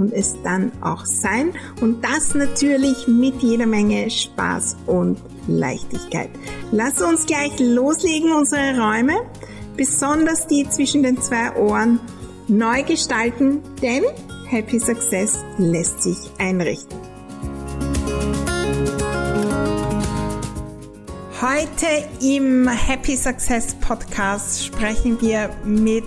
und es dann auch sein. Und das natürlich mit jeder Menge Spaß und Leichtigkeit. Lass uns gleich loslegen, unsere Räume, besonders die zwischen den zwei Ohren, neu gestalten, denn Happy Success lässt sich einrichten. Heute im Happy Success Podcast sprechen wir mit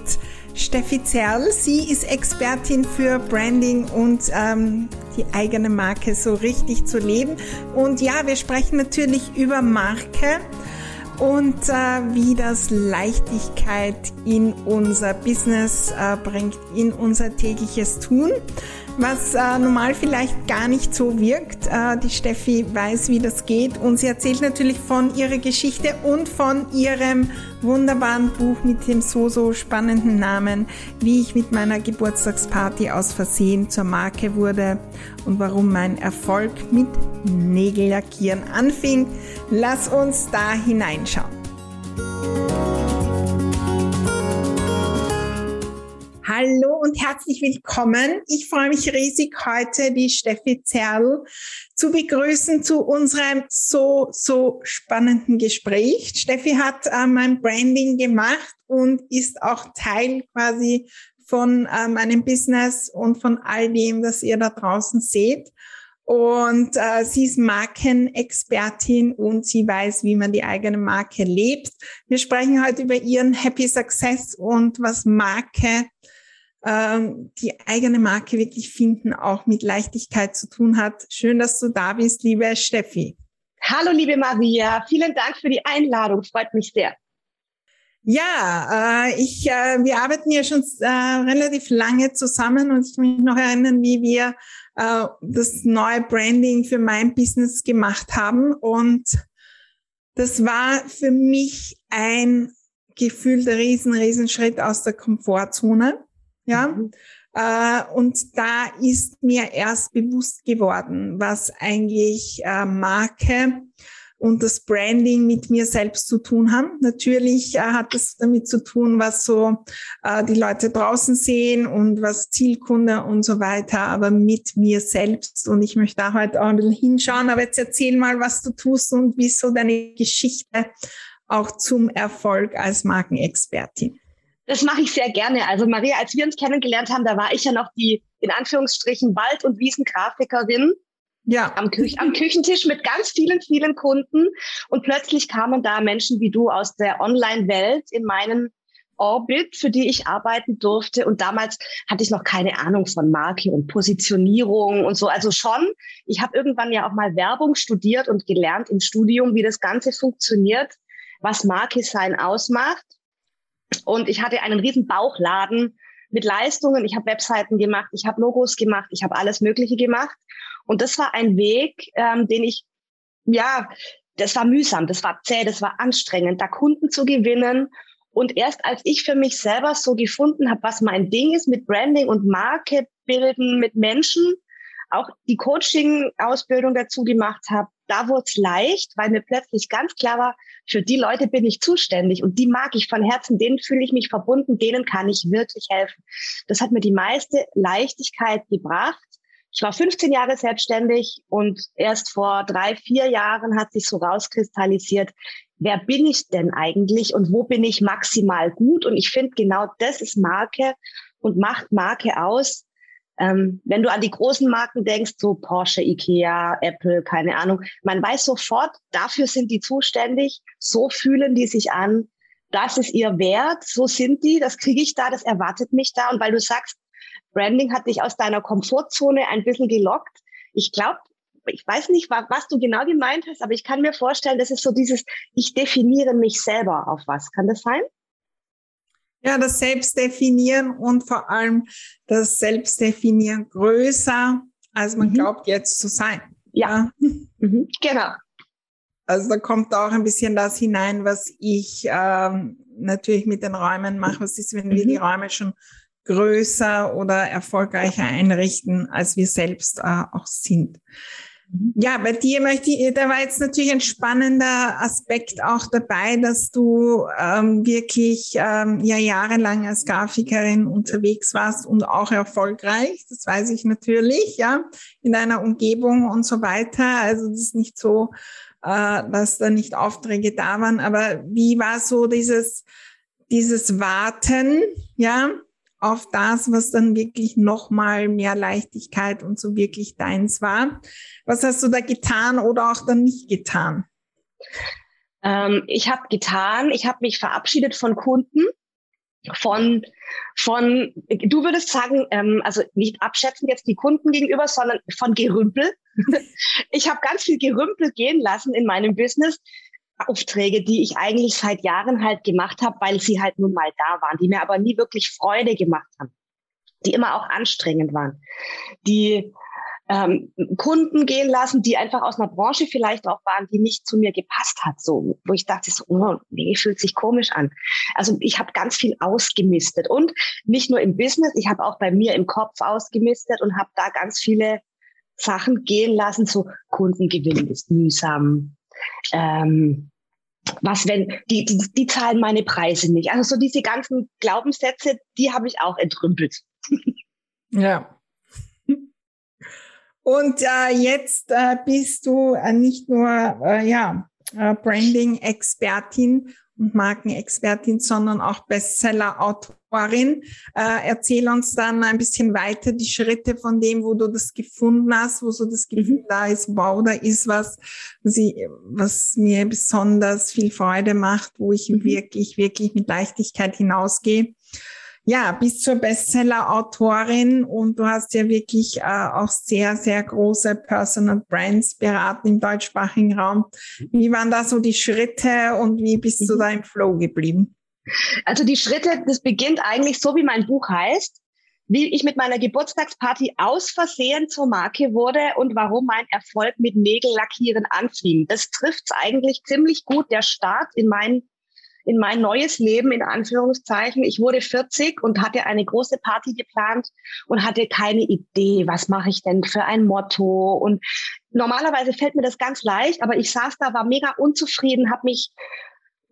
Steffi Zerl. Sie ist Expertin für Branding und ähm, die eigene Marke so richtig zu leben. Und ja, wir sprechen natürlich über Marke und äh, wie das Leichtigkeit in unser Business äh, bringt, in unser tägliches Tun was äh, normal vielleicht gar nicht so wirkt. Äh, die Steffi weiß, wie das geht und sie erzählt natürlich von ihrer Geschichte und von ihrem wunderbaren Buch mit dem so, so spannenden Namen, wie ich mit meiner Geburtstagsparty aus Versehen zur Marke wurde und warum mein Erfolg mit Nägellackieren anfing. Lass uns da hineinschauen. Und herzlich willkommen. Ich freue mich riesig, heute die Steffi Zerl zu begrüßen zu unserem so, so spannenden Gespräch. Steffi hat äh, mein Branding gemacht und ist auch Teil quasi von äh, meinem Business und von all dem, das ihr da draußen seht. Und äh, sie ist Markenexpertin und sie weiß, wie man die eigene Marke lebt. Wir sprechen heute über ihren Happy Success und was Marke ähm, die eigene Marke wirklich finden, auch mit Leichtigkeit zu tun hat. Schön, dass du da bist, liebe Steffi. Hallo, liebe Maria. Vielen Dank für die Einladung. Freut mich sehr. Ja, äh, ich, äh, wir arbeiten ja schon äh, relativ lange zusammen und ich kann mich noch erinnern, wie wir äh, das neue Branding für mein Business gemacht haben. Und das war für mich ein gefühlter riesen, riesen Schritt aus der Komfortzone. Ja. Mhm. Äh, und da ist mir erst bewusst geworden, was eigentlich äh, Marke und das Branding mit mir selbst zu tun haben. Natürlich äh, hat es damit zu tun, was so äh, die Leute draußen sehen und was Zielkunde und so weiter, aber mit mir selbst. Und ich möchte da heute auch ein bisschen hinschauen. Aber jetzt erzähl mal, was du tust und wieso deine Geschichte auch zum Erfolg als Markenexpertin. Das mache ich sehr gerne. Also Maria, als wir uns kennengelernt haben, da war ich ja noch die in Anführungsstrichen Wald- und Wiesengrafikerin. Ja. Am, Küch am Küchentisch mit ganz vielen, vielen Kunden. Und plötzlich kamen da Menschen wie du aus der Online-Welt in meinen Orbit, für die ich arbeiten durfte. Und damals hatte ich noch keine Ahnung von Marke und Positionierung und so. Also schon, ich habe irgendwann ja auch mal Werbung studiert und gelernt im Studium, wie das Ganze funktioniert, was Marke sein ausmacht. Und ich hatte einen riesen Bauchladen mit Leistungen. Ich habe Webseiten gemacht, ich habe Logos gemacht, ich habe alles Mögliche gemacht. Und das war ein Weg, ähm, den ich, ja, das war mühsam, das war zäh, das war anstrengend, da Kunden zu gewinnen. Und erst als ich für mich selber so gefunden habe, was mein Ding ist mit Branding und Marke bilden, mit Menschen, auch die Coaching-Ausbildung dazu gemacht habe, da wurde es leicht, weil mir plötzlich ganz klar war, für die Leute bin ich zuständig und die mag ich von Herzen, denen fühle ich mich verbunden, denen kann ich wirklich helfen. Das hat mir die meiste Leichtigkeit gebracht. Ich war 15 Jahre selbstständig und erst vor drei, vier Jahren hat sich so rauskristallisiert, wer bin ich denn eigentlich und wo bin ich maximal gut? Und ich finde, genau das ist Marke und macht Marke aus, ähm, wenn du an die großen Marken denkst, so Porsche, Ikea, Apple, keine Ahnung, man weiß sofort, dafür sind die zuständig, so fühlen die sich an, das ist ihr Wert, so sind die, das kriege ich da, das erwartet mich da. Und weil du sagst, Branding hat dich aus deiner Komfortzone ein bisschen gelockt, ich glaube, ich weiß nicht, was du genau gemeint hast, aber ich kann mir vorstellen, das ist so dieses, ich definiere mich selber auf was. Kann das sein? Ja, das Selbstdefinieren und vor allem das Selbstdefinieren größer, als man mhm. glaubt jetzt zu sein. Ja, mhm. genau. Also da kommt auch ein bisschen das hinein, was ich ähm, natürlich mit den Räumen mache. Was ist, wenn wir die mhm. Räume schon größer oder erfolgreicher einrichten, als wir selbst äh, auch sind? Ja, bei dir möchte ich, da war jetzt natürlich ein spannender Aspekt auch dabei, dass du ähm, wirklich ähm, ja jahrelang als Grafikerin unterwegs warst und auch erfolgreich. Das weiß ich natürlich, ja, in deiner Umgebung und so weiter. Also das ist nicht so, äh, dass da nicht Aufträge da waren. Aber wie war so dieses dieses Warten, ja, auf das, was dann wirklich nochmal mehr Leichtigkeit und so wirklich deins war. Was hast du da getan oder auch dann nicht getan? Ähm, ich habe getan, ich habe mich verabschiedet von Kunden, von, von, du würdest sagen, ähm, also nicht abschätzen jetzt die Kunden gegenüber, sondern von Gerümpel. ich habe ganz viel Gerümpel gehen lassen in meinem Business, Aufträge, die ich eigentlich seit Jahren halt gemacht habe, weil sie halt nun mal da waren, die mir aber nie wirklich Freude gemacht haben, die immer auch anstrengend waren, die ähm, Kunden gehen lassen, die einfach aus einer Branche vielleicht auch waren, die nicht zu mir gepasst hat, so wo ich dachte, so, oh, nee, fühlt sich komisch an. Also ich habe ganz viel ausgemistet und nicht nur im Business, ich habe auch bei mir im Kopf ausgemistet und habe da ganz viele Sachen gehen lassen, so Kundengewinn ist mühsam, ähm, was wenn, die, die, die zahlen meine Preise nicht. Also so diese ganzen Glaubenssätze, die habe ich auch entrümpelt. ja. Und äh, jetzt äh, bist du äh, nicht nur äh, ja, äh, Branding-Expertin und Markenexpertin, sondern auch Bestseller-Autorin. Äh, erzähl uns dann ein bisschen weiter die Schritte von dem, wo du das gefunden hast, wo so das Gefühl mhm. da ist, wow, da ist was, was, ich, was mir besonders viel Freude macht, wo ich mhm. wirklich, wirklich mit Leichtigkeit hinausgehe ja, bis zur Bestseller-Autorin und du hast ja wirklich äh, auch sehr, sehr große Personal Brands beraten im deutschsprachigen Raum. Wie waren da so die Schritte und wie bist du mhm. da im Flow geblieben? Also die Schritte, das beginnt eigentlich so, wie mein Buch heißt, wie ich mit meiner Geburtstagsparty aus Versehen zur Marke wurde und warum mein Erfolg mit Nägellackieren anfing. Das trifft eigentlich ziemlich gut der Start in meinen in mein neues Leben in Anführungszeichen. Ich wurde 40 und hatte eine große Party geplant und hatte keine Idee, was mache ich denn für ein Motto. Und normalerweise fällt mir das ganz leicht, aber ich saß da, war mega unzufrieden, habe mich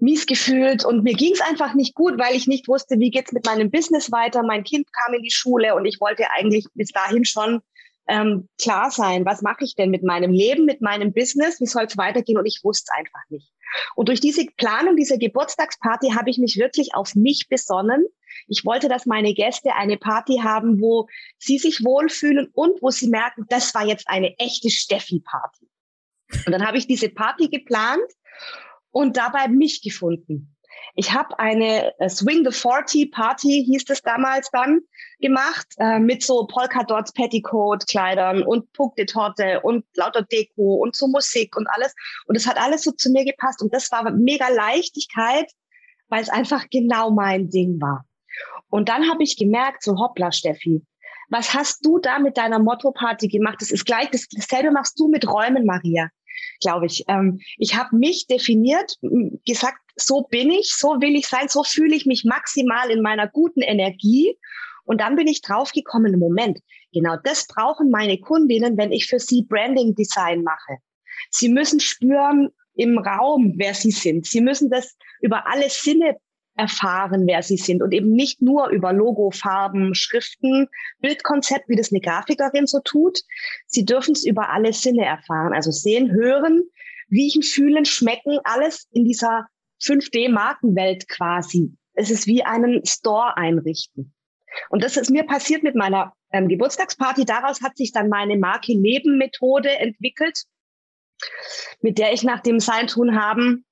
mies gefühlt und mir ging es einfach nicht gut, weil ich nicht wusste, wie geht's mit meinem Business weiter. Mein Kind kam in die Schule und ich wollte eigentlich bis dahin schon ähm, klar sein, was mache ich denn mit meinem Leben, mit meinem Business, wie soll es weitergehen und ich wusste einfach nicht. Und durch diese Planung dieser Geburtstagsparty habe ich mich wirklich auf mich besonnen. Ich wollte, dass meine Gäste eine Party haben, wo sie sich wohlfühlen und wo sie merken, das war jetzt eine echte Steffi-Party. Und dann habe ich diese Party geplant und dabei mich gefunden. Ich habe eine äh, Swing the 40 Party, hieß es damals dann, gemacht, äh, mit so Polka-Dots, Petticoat-Kleidern und Punkte-Torte und lauter Deko und so Musik und alles. Und es hat alles so zu mir gepasst. Und das war mega Leichtigkeit, weil es einfach genau mein Ding war. Und dann habe ich gemerkt, so hoppla, Steffi, was hast du da mit deiner Motto-Party gemacht? Das ist gleich, das, dasselbe machst du mit Räumen, Maria glaube ich. Ähm, ich habe mich definiert, gesagt, so bin ich, so will ich sein, so fühle ich mich maximal in meiner guten Energie. Und dann bin ich draufgekommen, Moment, genau das brauchen meine Kundinnen, wenn ich für sie Branding Design mache. Sie müssen spüren im Raum, wer sie sind. Sie müssen das über alle Sinne erfahren, wer sie sind und eben nicht nur über Logo, Farben, Schriften, Bildkonzept, wie das eine Grafikerin so tut. Sie dürfen es über alle Sinne erfahren, also sehen, hören, riechen, fühlen, schmecken, alles in dieser 5D-Markenwelt quasi. Es ist wie einen Store einrichten. Und das ist mir passiert mit meiner ähm, Geburtstagsparty. Daraus hat sich dann meine Marke Leben-Methode entwickelt, mit der ich nach dem Sein tun haben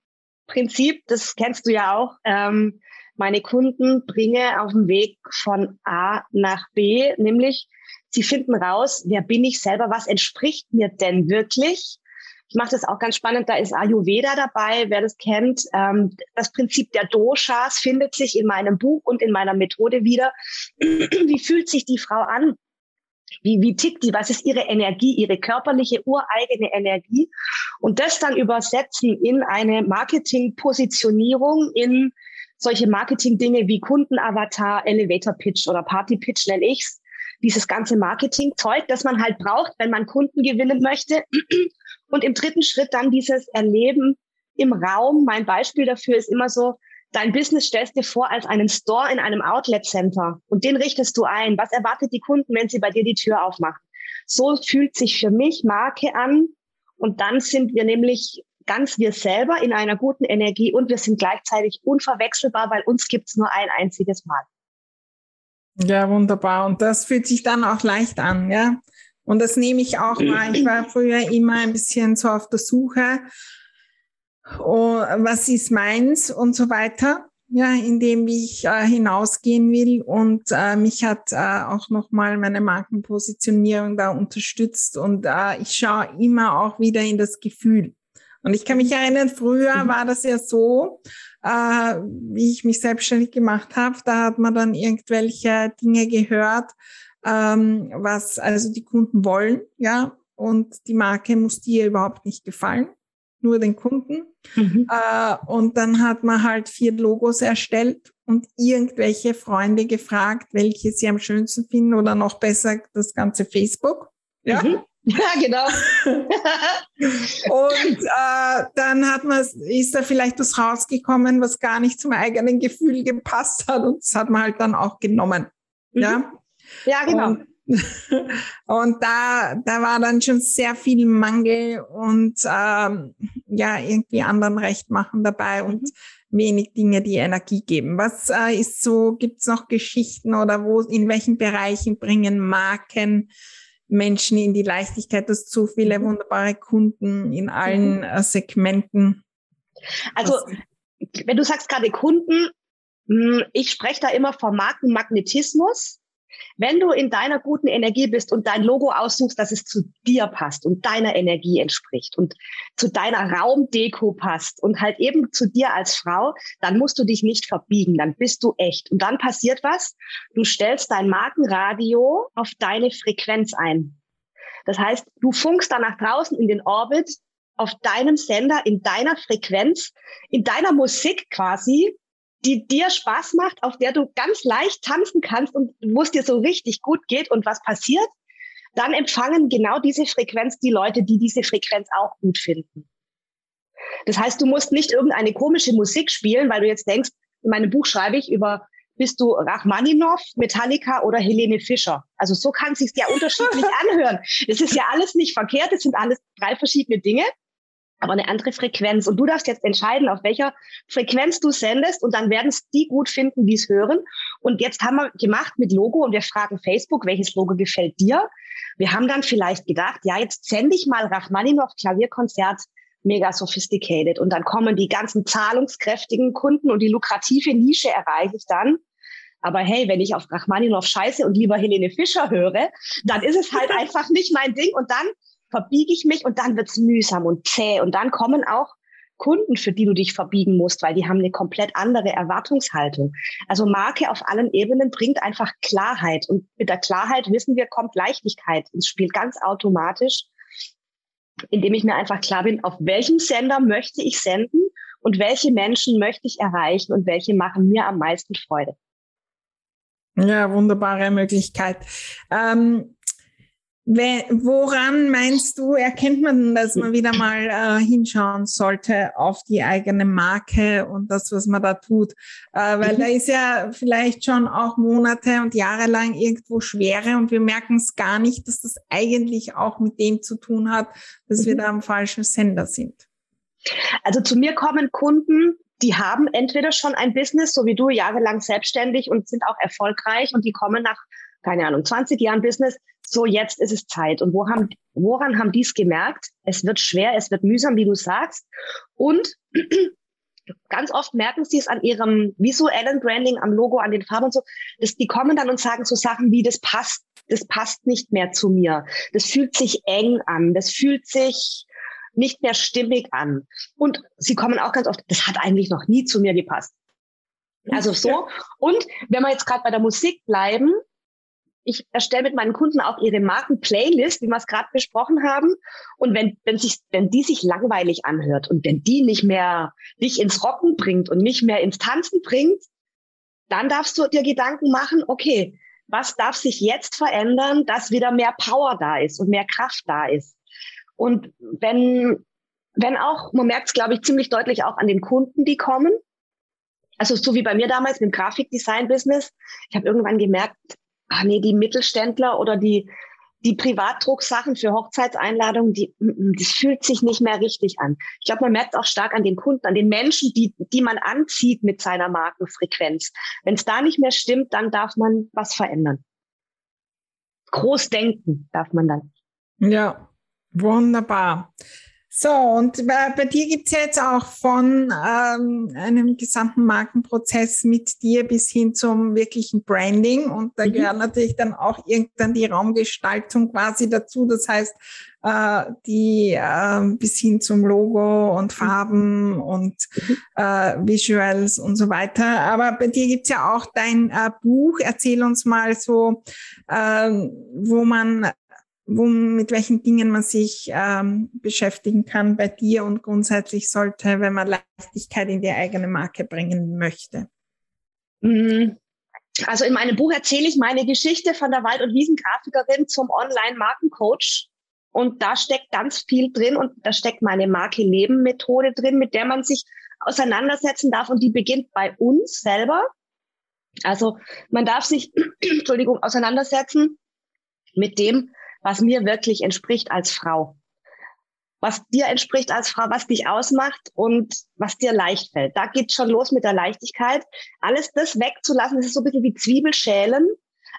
Prinzip, das kennst du ja auch, ähm, meine Kunden bringe auf dem Weg von A nach B, nämlich sie finden raus, wer bin ich selber, was entspricht mir denn wirklich? Ich mache das auch ganz spannend, da ist Ayurveda dabei, wer das kennt. Ähm, das Prinzip der Doshas findet sich in meinem Buch und in meiner Methode wieder. Wie fühlt sich die Frau an? Wie, wie tickt die? Was ist ihre Energie, ihre körperliche, ureigene Energie? Und das dann übersetzen in eine Marketingpositionierung, in solche Marketing-Dinge wie Kundenavatar, Elevator Pitch oder Party Pitch nenne ich's. Dieses ganze Marketing-Zeug, das man halt braucht, wenn man Kunden gewinnen möchte. Und im dritten Schritt dann dieses Erleben im Raum. Mein Beispiel dafür ist immer so, dein Business stellst dir vor als einen Store in einem Outlet Center und den richtest du ein. Was erwartet die Kunden, wenn sie bei dir die Tür aufmachen? So fühlt sich für mich Marke an. Und dann sind wir nämlich ganz wir selber in einer guten Energie und wir sind gleichzeitig unverwechselbar, weil uns gibt es nur ein einziges Mal. Ja, wunderbar. Und das fühlt sich dann auch leicht an, ja. Und das nehme ich auch mal. Ich war früher immer ein bisschen so auf der Suche, was ist meins und so weiter. Ja, indem ich äh, hinausgehen will und äh, mich hat äh, auch nochmal meine Markenpositionierung da unterstützt und äh, ich schaue immer auch wieder in das Gefühl. Und ich kann mich erinnern, früher mhm. war das ja so, äh, wie ich mich selbstständig gemacht habe, da hat man dann irgendwelche Dinge gehört, ähm, was also die Kunden wollen, ja, und die Marke muss dir überhaupt nicht gefallen, nur den Kunden. Mhm. Äh, und dann hat man halt vier Logos erstellt und irgendwelche Freunde gefragt, welche sie am schönsten finden oder noch besser das ganze Facebook. Ja. Mhm. Ja, genau. und äh, dann hat man, ist da vielleicht was rausgekommen, was gar nicht zum eigenen Gefühl gepasst hat und das hat man halt dann auch genommen. Mhm. Ja, ja genau. Und, und da, da war dann schon sehr viel Mangel und ähm, ja, irgendwie anderen Recht machen dabei und mhm. wenig Dinge, die Energie geben. Was äh, ist so, gibt's noch Geschichten oder wo, in welchen Bereichen bringen Marken Menschen in die Leichtigkeit, dass zu viele mhm. wunderbare Kunden in allen mhm. äh, Segmenten. Also, wenn du sagst gerade Kunden, hm, ich spreche da immer vom Markenmagnetismus. Wenn du in deiner guten Energie bist und dein Logo aussuchst, dass es zu dir passt und deiner Energie entspricht und zu deiner Raumdeko passt und halt eben zu dir als Frau, dann musst du dich nicht verbiegen, dann bist du echt. Und dann passiert was? Du stellst dein Markenradio auf deine Frequenz ein. Das heißt, du funkst dann nach draußen in den Orbit auf deinem Sender, in deiner Frequenz, in deiner Musik quasi die dir Spaß macht, auf der du ganz leicht tanzen kannst und wo es dir so richtig gut geht und was passiert, dann empfangen genau diese Frequenz die Leute, die diese Frequenz auch gut finden. Das heißt, du musst nicht irgendeine komische Musik spielen, weil du jetzt denkst, in meinem Buch schreibe ich über, bist du Rachmaninov, Metallica oder Helene Fischer? Also so kann es sich ja unterschiedlich anhören. Das ist ja alles nicht verkehrt, das sind alles drei verschiedene Dinge aber eine andere Frequenz. Und du darfst jetzt entscheiden, auf welcher Frequenz du sendest und dann werden es die gut finden, die es hören. Und jetzt haben wir gemacht mit Logo und wir fragen Facebook, welches Logo gefällt dir? Wir haben dann vielleicht gedacht, ja, jetzt sende ich mal Rachmaninov Klavierkonzert mega sophisticated und dann kommen die ganzen zahlungskräftigen Kunden und die lukrative Nische erreiche ich dann. Aber hey, wenn ich auf Rachmaninov scheiße und lieber Helene Fischer höre, dann ist es halt einfach nicht mein Ding und dann verbiege ich mich und dann wird's mühsam und zäh. Und dann kommen auch Kunden, für die du dich verbiegen musst, weil die haben eine komplett andere Erwartungshaltung. Also Marke auf allen Ebenen bringt einfach Klarheit. Und mit der Klarheit wissen wir, kommt Leichtigkeit ins Spiel ganz automatisch, indem ich mir einfach klar bin, auf welchem Sender möchte ich senden und welche Menschen möchte ich erreichen und welche machen mir am meisten Freude. Ja, wunderbare Möglichkeit. Ähm Woran meinst du, erkennt man, dass man wieder mal äh, hinschauen sollte auf die eigene Marke und das, was man da tut? Äh, weil mhm. da ist ja vielleicht schon auch Monate und Jahre lang irgendwo Schwere und wir merken es gar nicht, dass das eigentlich auch mit dem zu tun hat, dass mhm. wir da am falschen Sender sind. Also zu mir kommen Kunden, die haben entweder schon ein Business, so wie du, jahrelang selbstständig und sind auch erfolgreich und die kommen nach keine Ahnung, 20 Jahren Business, so jetzt ist es Zeit. Und wo haben, woran haben die es gemerkt? Es wird schwer, es wird mühsam, wie du sagst. Und ganz oft merken sie es an ihrem visuellen Branding, am Logo, an den Farben und so, dass die kommen dann und sagen so Sachen wie, das passt, das passt nicht mehr zu mir. Das fühlt sich eng an. Das fühlt sich nicht mehr stimmig an. Und sie kommen auch ganz oft, das hat eigentlich noch nie zu mir gepasst. Also so. Und wenn wir jetzt gerade bei der Musik bleiben, ich erstelle mit meinen Kunden auch ihre Marken-Playlist, wie wir es gerade besprochen haben. Und wenn, wenn, sich, wenn die sich langweilig anhört und wenn die nicht mehr dich ins Rocken bringt und nicht mehr ins Tanzen bringt, dann darfst du dir Gedanken machen, okay, was darf sich jetzt verändern, dass wieder mehr Power da ist und mehr Kraft da ist. Und wenn, wenn auch, man merkt es, glaube ich, ziemlich deutlich auch an den Kunden, die kommen. Also so wie bei mir damals mit dem Grafikdesign-Business. Ich habe irgendwann gemerkt, ah nee, die Mittelständler oder die, die Privatdrucksachen für Hochzeitseinladungen, die, das fühlt sich nicht mehr richtig an. Ich glaube, man merkt auch stark an den Kunden, an den Menschen, die, die man anzieht mit seiner Markenfrequenz. Wenn es da nicht mehr stimmt, dann darf man was verändern. Groß denken darf man dann. Ja, wunderbar. So, und bei, bei dir gibt's ja jetzt auch von ähm, einem gesamten Markenprozess mit dir bis hin zum wirklichen Branding. Und da mhm. gehört natürlich dann auch irgendwann die Raumgestaltung quasi dazu. Das heißt, äh, die äh, bis hin zum Logo und mhm. Farben mhm. und äh, Visuals und so weiter. Aber bei dir gibt's ja auch dein äh, Buch. Erzähl uns mal so, äh, wo man wo, mit welchen Dingen man sich ähm, beschäftigen kann bei dir und grundsätzlich sollte, wenn man Leichtigkeit in die eigene Marke bringen möchte? Mhm. Also in meinem Buch erzähle ich meine Geschichte von der Wald- und Wiesengrafikerin zum Online-Markencoach. Und da steckt ganz viel drin und da steckt meine Marke Leben Methode drin, mit der man sich auseinandersetzen darf und die beginnt bei uns selber. Also man darf sich, Entschuldigung, auseinandersetzen mit dem, was mir wirklich entspricht als Frau. Was dir entspricht als Frau, was dich ausmacht und was dir leicht fällt. Da geht's schon los mit der Leichtigkeit. Alles das wegzulassen, das ist so ein bisschen wie Zwiebelschälen.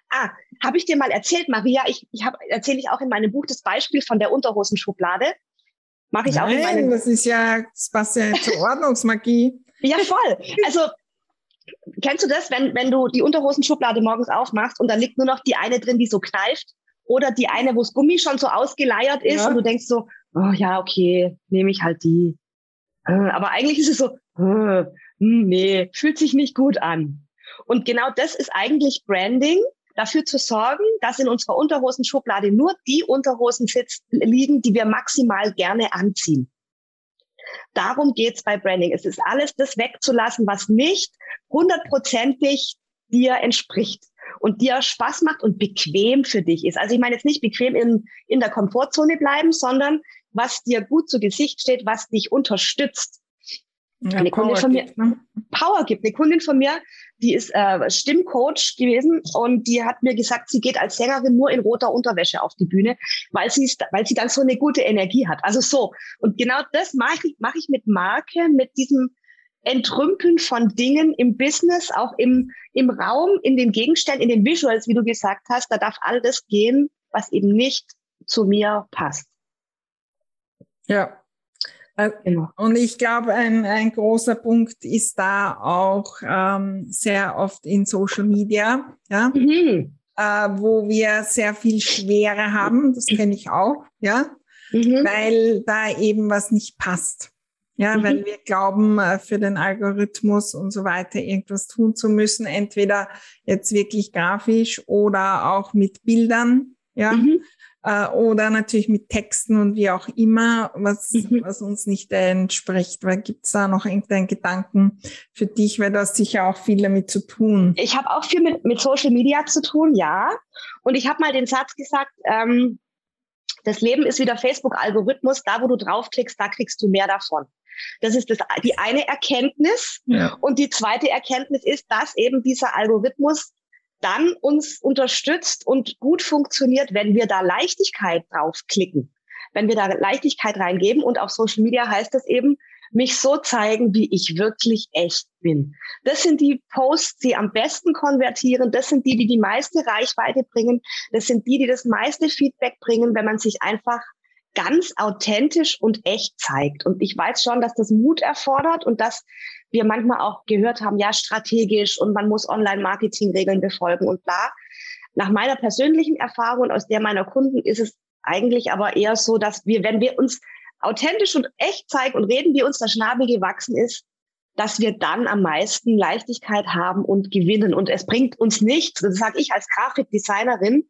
Ah, habe ich dir mal erzählt, Maria, ich, ich habe erzähle ich auch in meinem Buch das Beispiel von der Unterhosenschublade. Mache ich Nein, auch in meinem das ist ja, das passt ja zur Ordnungsmagie. ja, voll. Also kennst du das, wenn, wenn du die Unterhosenschublade morgens aufmachst und da liegt nur noch die eine drin, die so kneift oder die eine, wo das Gummi schon so ausgeleiert ist ja. und du denkst so, oh ja, okay, nehme ich halt die. Äh, aber eigentlich ist es so, hm, nee, fühlt sich nicht gut an. Und genau das ist eigentlich Branding, dafür zu sorgen, dass in unserer Unterhosenschublade nur die Unterhosen sitzen, liegen, die wir maximal gerne anziehen. Darum geht's bei Branding. Es ist alles das wegzulassen, was nicht hundertprozentig dir entspricht und dir Spaß macht und bequem für dich ist. Also ich meine jetzt nicht bequem in, in der Komfortzone bleiben, sondern was dir gut zu Gesicht steht, was dich unterstützt. Ja, eine Kundin von mir, gibt, ne? Power gibt. Eine Kundin von mir, die ist äh, Stimmcoach gewesen und die hat mir gesagt, sie geht als Sängerin nur in roter Unterwäsche auf die Bühne, weil sie weil sie dann so eine gute Energie hat. Also so. Und genau das mache ich, mache ich mit Marke, mit diesem Entrümpeln von Dingen im Business, auch im, im Raum, in den Gegenständen, in den Visuals, wie du gesagt hast. Da darf all das gehen, was eben nicht zu mir passt. Ja. Äh, genau. Und ich glaube, ein, ein großer Punkt ist da auch ähm, sehr oft in Social Media, ja, mhm. äh, wo wir sehr viel Schwere haben. Das kenne ich auch, ja, mhm. weil da eben was nicht passt. Ja, mhm. weil wir glauben, äh, für den Algorithmus und so weiter irgendwas tun zu müssen, entweder jetzt wirklich grafisch oder auch mit Bildern, ja, mhm. äh, oder natürlich mit Texten und wie auch immer, was, mhm. was uns nicht entspricht. Weil gibt's da noch irgendeinen Gedanken für dich, weil du hast sicher auch viel damit zu tun. Ich habe auch viel mit, mit Social Media zu tun, ja. Und ich habe mal den Satz gesagt, ähm, das Leben ist wie der Facebook-Algorithmus, da wo du draufklickst, da kriegst du mehr davon. Das ist das, die eine Erkenntnis. Ja. Und die zweite Erkenntnis ist, dass eben dieser Algorithmus dann uns unterstützt und gut funktioniert, wenn wir da Leichtigkeit draufklicken. Wenn wir da Leichtigkeit reingeben und auf Social Media heißt das eben, mich so zeigen, wie ich wirklich echt bin. Das sind die Posts, die am besten konvertieren. Das sind die, die die meiste Reichweite bringen. Das sind die, die das meiste Feedback bringen, wenn man sich einfach ganz authentisch und echt zeigt. Und ich weiß schon, dass das Mut erfordert und dass wir manchmal auch gehört haben, ja, strategisch und man muss Online-Marketing-Regeln befolgen und bla. Nach meiner persönlichen Erfahrung und aus der meiner Kunden ist es eigentlich aber eher so, dass wir, wenn wir uns authentisch und echt zeigen und reden, wie uns der Schnabel gewachsen ist, dass wir dann am meisten Leichtigkeit haben und gewinnen. Und es bringt uns nichts, das sage ich als Grafikdesignerin,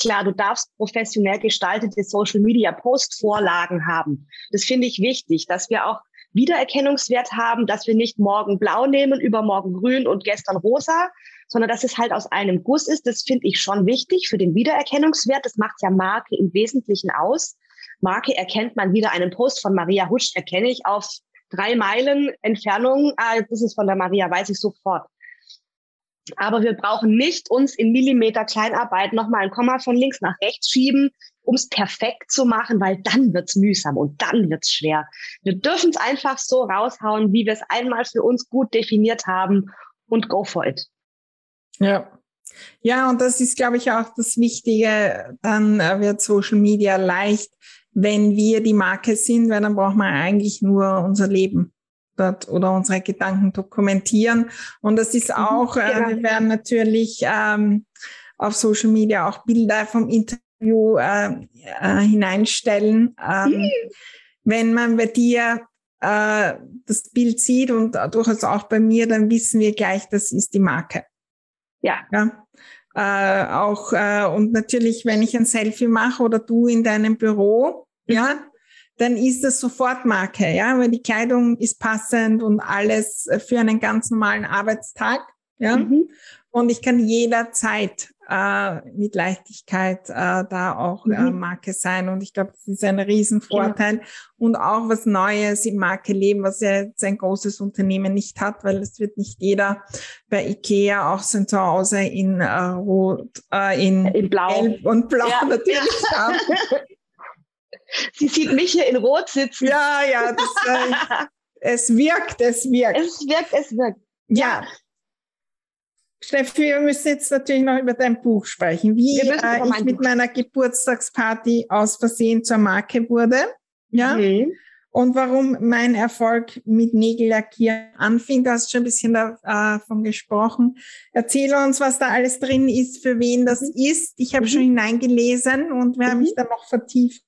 klar, du darfst professionell gestaltete Social-Media-Post-Vorlagen haben. Das finde ich wichtig, dass wir auch Wiedererkennungswert haben, dass wir nicht morgen blau nehmen, übermorgen grün und gestern rosa, sondern dass es halt aus einem Guss ist. Das finde ich schon wichtig für den Wiedererkennungswert. Das macht ja Marke im Wesentlichen aus. Marke erkennt man wieder einen Post von Maria Husch, erkenne ich auf drei Meilen Entfernung, ah, das ist von der Maria, weiß ich sofort. Aber wir brauchen nicht uns in Millimeter Kleinarbeit nochmal ein Komma von links nach rechts schieben, um es perfekt zu machen, weil dann wird's mühsam und dann wird's schwer. Wir dürfen es einfach so raushauen, wie wir es einmal für uns gut definiert haben und go for it. Ja. Ja, und das ist, glaube ich, auch das Wichtige. Dann äh, wird Social Media leicht wenn wir die Marke sind, weil dann braucht man eigentlich nur unser Leben dort oder unsere Gedanken dokumentieren. Und das ist mhm, auch, äh, genau. wir werden natürlich ähm, auf Social Media auch Bilder vom Interview äh, äh, hineinstellen. Ähm, mhm. Wenn man bei dir äh, das Bild sieht und durchaus auch bei mir, dann wissen wir gleich, das ist die Marke. Ja. ja? Äh, auch äh, und natürlich, wenn ich ein Selfie mache oder du in deinem Büro, mhm. ja, dann ist das sofort Marke, ja, weil die Kleidung ist passend und alles für einen ganz normalen Arbeitstag, ja. Mhm. Und ich kann jederzeit äh, mit Leichtigkeit äh, da auch äh, mhm. äh, Marke sein. Und ich glaube, das ist ein Riesenvorteil genau. und auch was Neues im Marke leben, was ja jetzt ein großes Unternehmen nicht hat, weil es wird nicht jeder bei Ikea auch sein Zuhause in äh, Rot, äh, in, in Blau Gelb und Blau ja. natürlich haben. Sie sieht mich hier in Rot sitzen. Ja, ja, das, äh, es wirkt, es wirkt. Es wirkt, es wirkt. Ja, Steffi, wir müssen jetzt natürlich noch über dein Buch sprechen. Wie äh, ich mit Buch. meiner Geburtstagsparty aus Versehen zur Marke wurde. Ja. Mhm. Und warum mein Erfolg mit Nägellackieren anfing. Du hast schon ein bisschen davon gesprochen. Erzähle uns, was da alles drin ist, für wen das mhm. ist. Ich habe mhm. schon hineingelesen und wir haben mich da noch vertieft.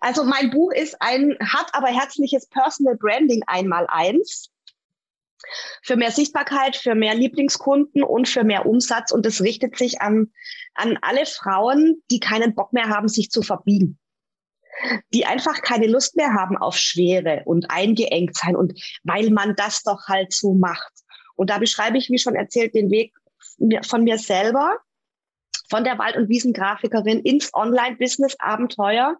Also mein Buch ist ein hat aber herzliches Personal Branding einmal eins für mehr Sichtbarkeit, für mehr Lieblingskunden und für mehr Umsatz. Und das richtet sich an, an alle Frauen, die keinen Bock mehr haben, sich zu verbiegen. Die einfach keine Lust mehr haben auf Schwere und eingeengt sein und weil man das doch halt so macht. Und da beschreibe ich, wie schon erzählt, den Weg von mir selber, von der Wald- und Wiesengrafikerin ins Online-Business-Abenteuer.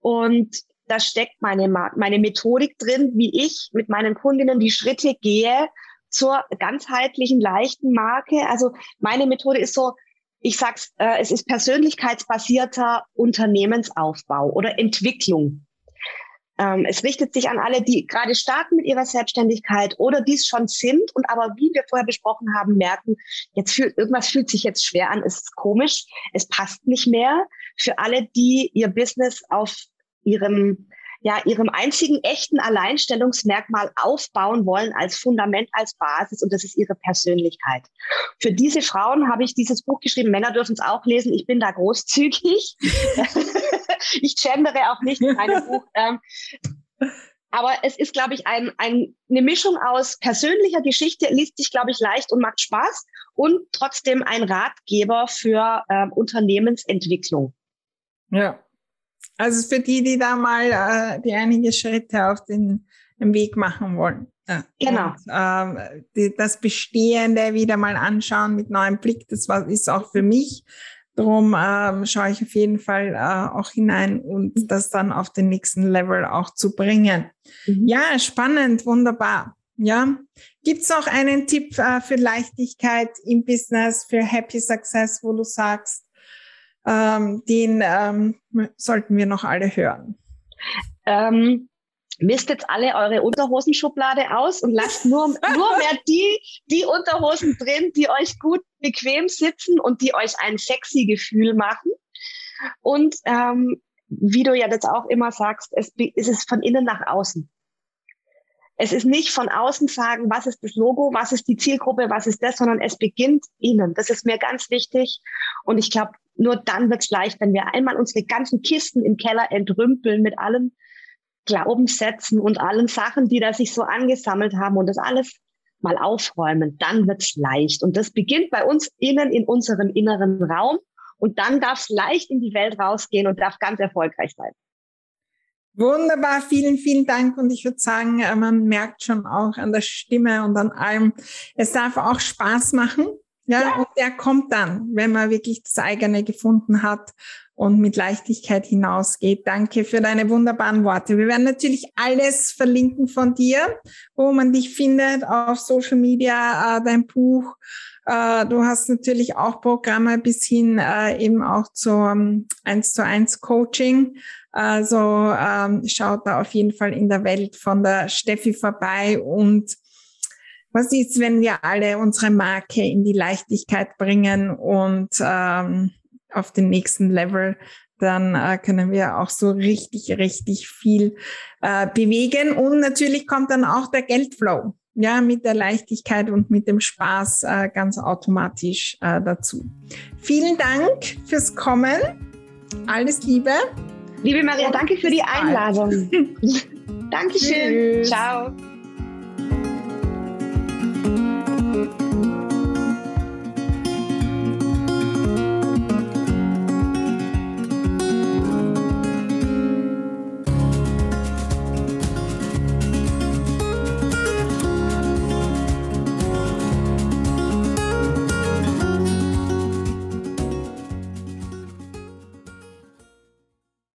Und da steckt meine, meine Methodik drin, wie ich mit meinen Kundinnen die Schritte gehe zur ganzheitlichen, leichten Marke. Also meine Methode ist so, ich sag's, äh, es ist persönlichkeitsbasierter Unternehmensaufbau oder Entwicklung. Ähm, es richtet sich an alle, die gerade starten mit ihrer Selbstständigkeit oder dies schon sind und aber, wie wir vorher besprochen haben, merken, jetzt fühlt, irgendwas fühlt sich jetzt schwer an, es ist komisch, es passt nicht mehr. Für alle, die ihr Business auf ihrem ja, ihrem einzigen echten Alleinstellungsmerkmal aufbauen wollen als Fundament, als Basis und das ist ihre Persönlichkeit. Für diese Frauen habe ich dieses Buch geschrieben. Männer dürfen es auch lesen. Ich bin da großzügig. ich gendere auch nicht in meinem Buch. Ähm, aber es ist, glaube ich, ein, ein, eine Mischung aus persönlicher Geschichte, liest sich, glaube ich, leicht und macht Spaß und trotzdem ein Ratgeber für ähm, Unternehmensentwicklung. Ja, also für die, die da mal äh, die einige Schritte auf den, den Weg machen wollen. Ja. Genau. Und, ähm, die, das Bestehende wieder mal anschauen mit neuem Blick, das war, ist auch für mich. Darum ähm, schaue ich auf jeden Fall äh, auch hinein und das dann auf den nächsten Level auch zu bringen. Mhm. Ja, spannend, wunderbar. Ja, gibt's auch einen Tipp äh, für Leichtigkeit im Business, für Happy Success, wo du sagst, ähm, den ähm, sollten wir noch alle hören. Ähm, mistet alle eure Unterhosenschublade aus und lasst nur, nur mehr die, die Unterhosen drin, die euch gut bequem sitzen und die euch ein sexy Gefühl machen. Und ähm, wie du ja das auch immer sagst, es, es ist von innen nach außen. Es ist nicht von außen sagen, was ist das Logo, was ist die Zielgruppe, was ist das, sondern es beginnt innen. Das ist mir ganz wichtig. Und ich glaube, nur dann wird's leicht, wenn wir einmal unsere ganzen Kisten im Keller entrümpeln mit allem, Glaubenssätzen und allen Sachen, die da sich so angesammelt haben und das alles mal aufräumen, dann wird's leicht. Und das beginnt bei uns innen in unserem inneren Raum und dann darf es leicht in die Welt rausgehen und darf ganz erfolgreich sein. Wunderbar, vielen, vielen Dank. Und ich würde sagen, äh, man merkt schon auch an der Stimme und an allem, es darf auch Spaß machen. Ja, ja. und der kommt dann, wenn man wirklich das eigene gefunden hat und mit Leichtigkeit hinausgeht. Danke für deine wunderbaren Worte. Wir werden natürlich alles verlinken von dir, wo man dich findet auf Social Media, äh, dein Buch. Äh, du hast natürlich auch Programme bis hin äh, eben auch zum 1 zu 1 Coaching. Also ähm, schaut da auf jeden Fall in der Welt von der Steffi vorbei und was ist, wenn wir alle unsere Marke in die Leichtigkeit bringen und ähm, auf den nächsten Level, dann äh, können wir auch so richtig, richtig viel äh, bewegen. Und natürlich kommt dann auch der Geldflow, ja, mit der Leichtigkeit und mit dem Spaß äh, ganz automatisch äh, dazu. Vielen Dank fürs Kommen. Alles Liebe. Liebe Maria, danke für die Einladung. Dankeschön. Tschüss. Ciao.